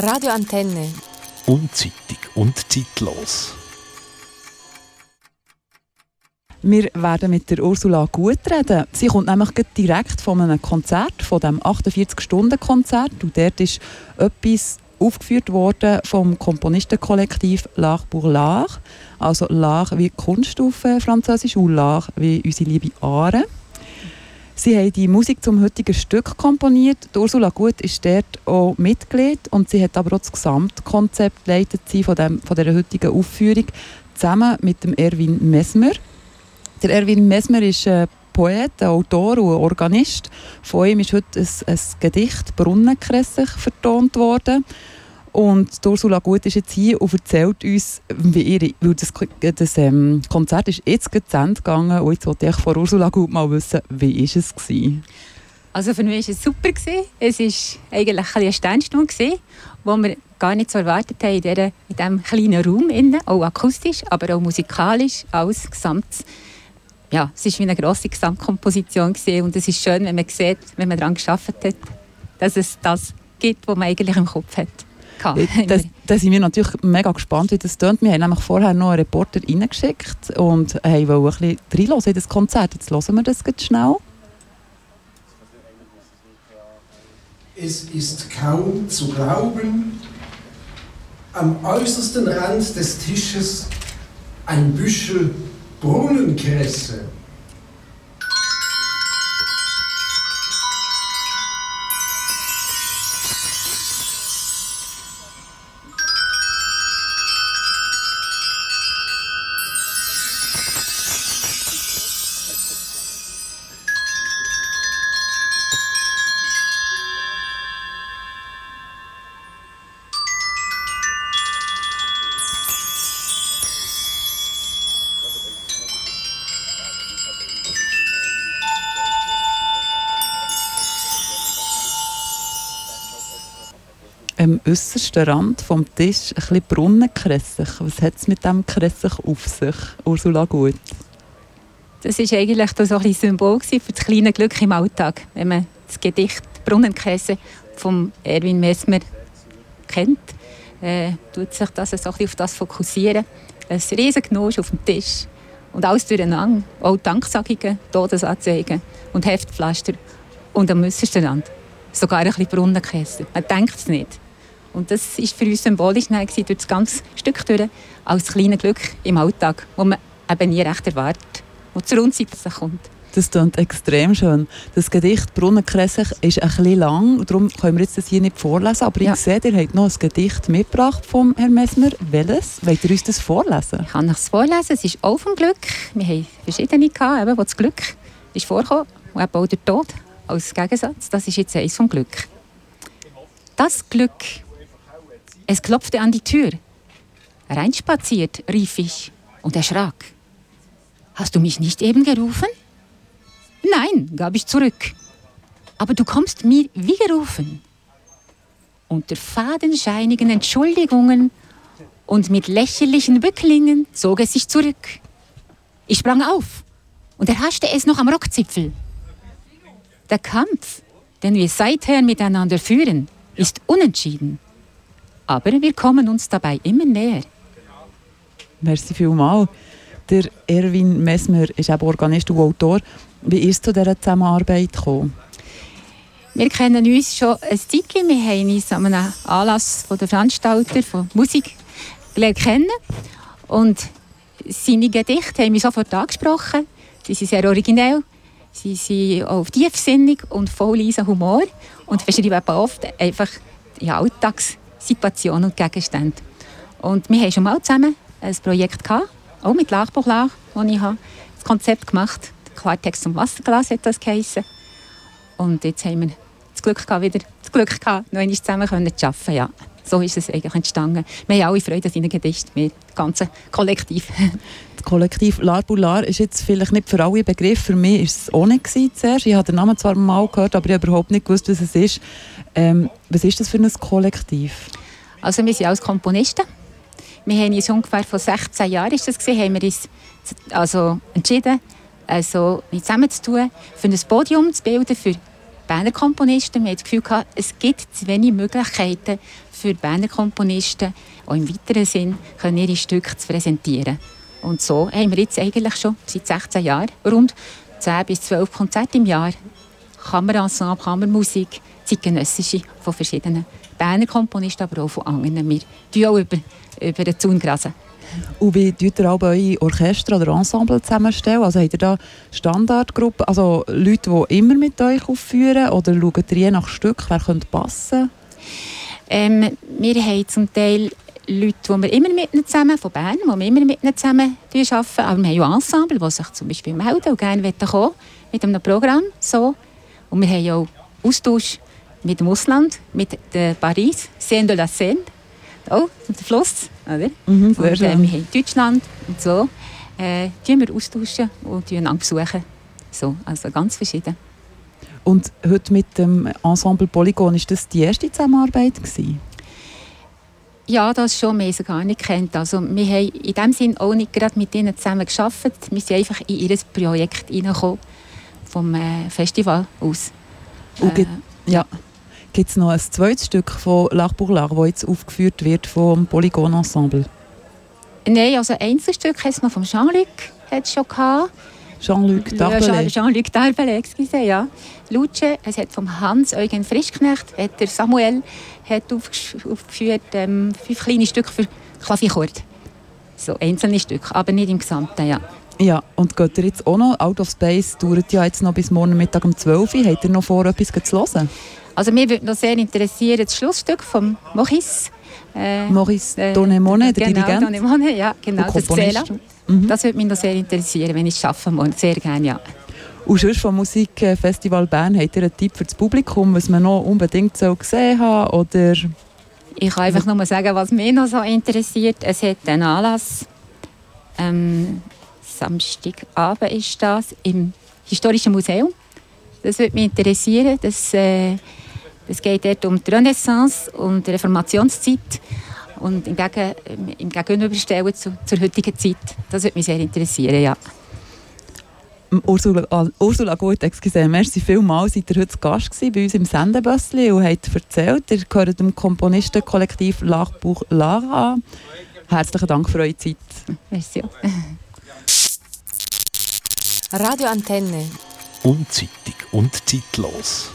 Radio Antenne. Unzeitig und zeitlos. Wir werden mit der Ursula gut reden. Sie kommt nämlich direkt von einem Konzert, von dem 48-Stunden-Konzert. Und dort ist etwas aufgeführt worden vom Komponistenkollektiv L'Art pour l'Art. Also L'Art wie Kunst auf Französisch und L'Art wie unsere liebe Aare. Sie haben die Musik zum heutigen Stück komponiert. Die Ursula Gut ist dort auch Mitglied und sie hat aber auch das Gesamtkonzept leitet sie von, dem, von dieser heutigen Aufführung zusammen mit dem Erwin Mesmer. Der Erwin Mesmer ist ein Poet, ein Autor und ein Organist. Von ihm ist heute ein, ein Gedicht «Brunnenkressig» vertont worden. Und Ursula Gut ist jetzt hier und erzählt uns, wie ihre, weil das, das ähm, Konzert ist jetzt zu Ende gegangen und jetzt wollte ich von Ursula Gut mal wissen, wie war es? Gewesen? Also für mich war es super. Es war eigentlich eine Sternstunde, die wir gar nicht so erwartet haben in, dieser, in diesem kleinen Raum, innen, auch akustisch, aber auch musikalisch, alles gesamt ja, es war wie eine grosse Gesamtkomposition gewesen. und es ist schön, wenn man sieht, wenn man daran geschafft hat, dass es das gibt, was man eigentlich im Kopf hat. Das, da sind wir natürlich mega gespannt, wie das tönt. Wir haben nämlich vorher noch einen Reporter reingeschickt und wollten ein bisschen reinhören in das Konzert. Jetzt hören wir das ganz schnell. Es ist kaum zu glauben, am äußersten Rand des Tisches ein Büschel Brunnenkresse am äußersten Rand vom Tisch ein bisschen Brunnenkressig. Was hat es mit dem Kressig auf sich, Ursula Gut? Das war eigentlich so ein Symbol für das kleine Glück im Alltag. Wenn man das Gedicht Brunnenkäse von Erwin Messmer kennt, äh, tut sich das so auf das fokussieren. Ein riesiger Genuss auf dem Tisch und alles durcheinander. Auch Danksagungen, Todesanzeigen und Heftpflaster und am äußersten Rand sogar ein bisschen Brunnenkäse. Man denkt es nicht. Und das war für uns symbolisch durch das ganze Stück durch, als kleines Glück im Alltag, das man eben nie recht erwartet, das zur Unzeit kommt. Das klingt extrem schön. Das Gedicht «Brunnenkressig» ist ein bisschen lang, darum können wir jetzt das hier nicht vorlesen. Aber ja. ich sehe, ihr habt noch ein Gedicht mitgebracht vom Herrn Messmer. Welches? Wollt ihr uns das vorlesen? Ich kann es vorlesen. Es ist auch vom Glück. Wir haben verschiedene, gehabt, eben, wo das Glück ist vorgekommen und eben auch der Tod als Gegensatz. Das ist jetzt eins vom Glück. Das Glück es klopfte an die Tür. Reinspaziert, rief ich und erschrak. Hast du mich nicht eben gerufen? Nein, gab ich zurück. Aber du kommst mir wie gerufen. Unter fadenscheinigen Entschuldigungen und mit lächerlichen Bücklingen zog es sich zurück. Ich sprang auf und erhaschte es noch am Rockzipfel. Der Kampf, den wir seither miteinander führen, ist unentschieden. Aber wir kommen uns dabei immer näher. Merci vielmals. Der Erwin Messmer ist auch Organist und Autor. Wie ist es zu dieser Zusammenarbeit gekommen? Wir kennen uns schon ein Zeitchen. Wir haben uns an einem Anlass von der Veranstalter von Musik kennen. Und seine Gedichte haben mich sofort angesprochen. Sie sind sehr originell. Sie sind auch tiefsinnig und voll Humor. Und beschreiben oft einfach ja, Alltags Situationen und Gegenstände. Und wir haben schon mal zusammen ein Projekt gehabt, auch mit Lachbuchlach, wo ich das Konzept gemacht habe. Klartext zum Wasserglas hat das geheißen. Und jetzt haben wir das Glück gehabt, wieder das Glück gehabt, noch einmal zusammen zu arbeiten. Ja, so ist es eigentlich entstanden. Wir haben alle Freude an seinen Gedichten, wir, das ganze Kollektiv. Das Kollektiv Larbular ist jetzt vielleicht nicht für alle Begriff. Für mich war es nicht zuerst. Ich habe den Namen zwar mal gehört, aber ich habe überhaupt nicht gewusst, was es ist. Ähm, was ist das für ein Kollektiv? Also wir sind als Komponisten. Wir haben uns ungefähr vor 16 Jahren ist das gewesen, haben wir uns also entschieden, also zusammenzutun, für ein Podium zu bilden für Berner Komponisten. Wir hatten das Gefühl, gehabt, es gibt zu wenig Möglichkeiten für Berner Komponisten, auch im weiteren Sinn, ihre Stücke zu präsentieren. Und so haben wir jetzt eigentlich schon seit 16 Jahren rund 10 bis 12 Konzerte im Jahr. Kammerensemble, Kammermusik, zeitgenössische von verschiedenen Berner Komponisten, aber auch von anderen. Wir tun auch über, über den Zaun grasen. Und wie tut ihr auch eure Orchester oder Ensemble zusammenstellen? Also habt ihr da Standardgruppen, also Leute, die immer mit euch aufführen oder schaut ihr je nach Stück, wer könnte passen? Ähm, wir haben zum Teil Leute, die wir immer mit ihnen zusammen, von Bern, die wir immer mit ihnen zusammen arbeiten. Aber wir haben auch Ensemble, die sich zum Beispiel melden und gerne kommen mit einem Programm. So. Und wir haben auch Austausch mit dem Ausland, mit der Paris, Seine de la Seine, auch mit dem Fluss. Oder? Mhm, und, äh, wir haben Deutschland und so. Äh, die wir austauschen und einander besuchen. So, also ganz verschieden. Und heute mit dem Ensemble Polygon, ist das die erste Zusammenarbeit gewesen? Ja, das schon, wir haben sie gar nicht kennt. Also wir haben in dem Sinn auch nicht gerade mit ihnen zusammen geschafft. Wir sind einfach in ihr Projekt reingekommen, vom äh, Festival aus. Und gibt, äh, ja. Gibt es noch ein zweites Stück von pour l'Art, das jetzt aufgeführt wird vom Polygon Ensemble? Nein, also Einzelstück hat es noch vom Jean-Luc schon gehabt. Jean-Luc Darbelé. Jean-Luc Darbelé, excuse, ja. Luce, es hat vom Hans-Eugen Frischknecht, hat der Samuel hat aufgeführt, ähm, fünf kleine Stücke für Klavierchord. So einzelne Stücke, aber nicht im Gesamten, ja. Ja, und geht ihr jetzt auch noch? Out of Space dauert ja jetzt noch bis morgen Mittag um 12 Uhr. Habt ihr noch vor, etwas zu hören? Also mir würde noch sehr interessieren das Schlussstück von Maurice. Äh, Maurice äh, Donemone, der genau, Dirigent. Donemone, ja, genau, das Zähler. Mhm. Das würde mich noch sehr interessieren, wenn ich es schaffen muss. Sehr gerne, ja. Und sonst vom Musikfestival Bern, habt ihr einen Tipp für das Publikum, was man noch unbedingt so gesehen haben oder Ich kann einfach nur sagen, was mich noch so interessiert. Es hat einen Anlass. Ähm, Samstagabend ist das im Historischen Museum. Das würde mich interessieren. Das, äh, das geht dort um die Renaissance und die Reformationszeit und im, Gegen, im Gegenüberstellen zu, zur heutigen Zeit. Das würde mich sehr interessieren, ja. Ursula, uh, Ursula Gut, excuse, merci vielmals, seid ihr heute Gast bei uns im Sendebössli und habt erzählt, ihr gehört dem Komponistenkollektiv Lachbuch Lara an. Herzlichen Dank für eure Zeit. Merci. Radio Antenne. Unzeitig und zeitlos.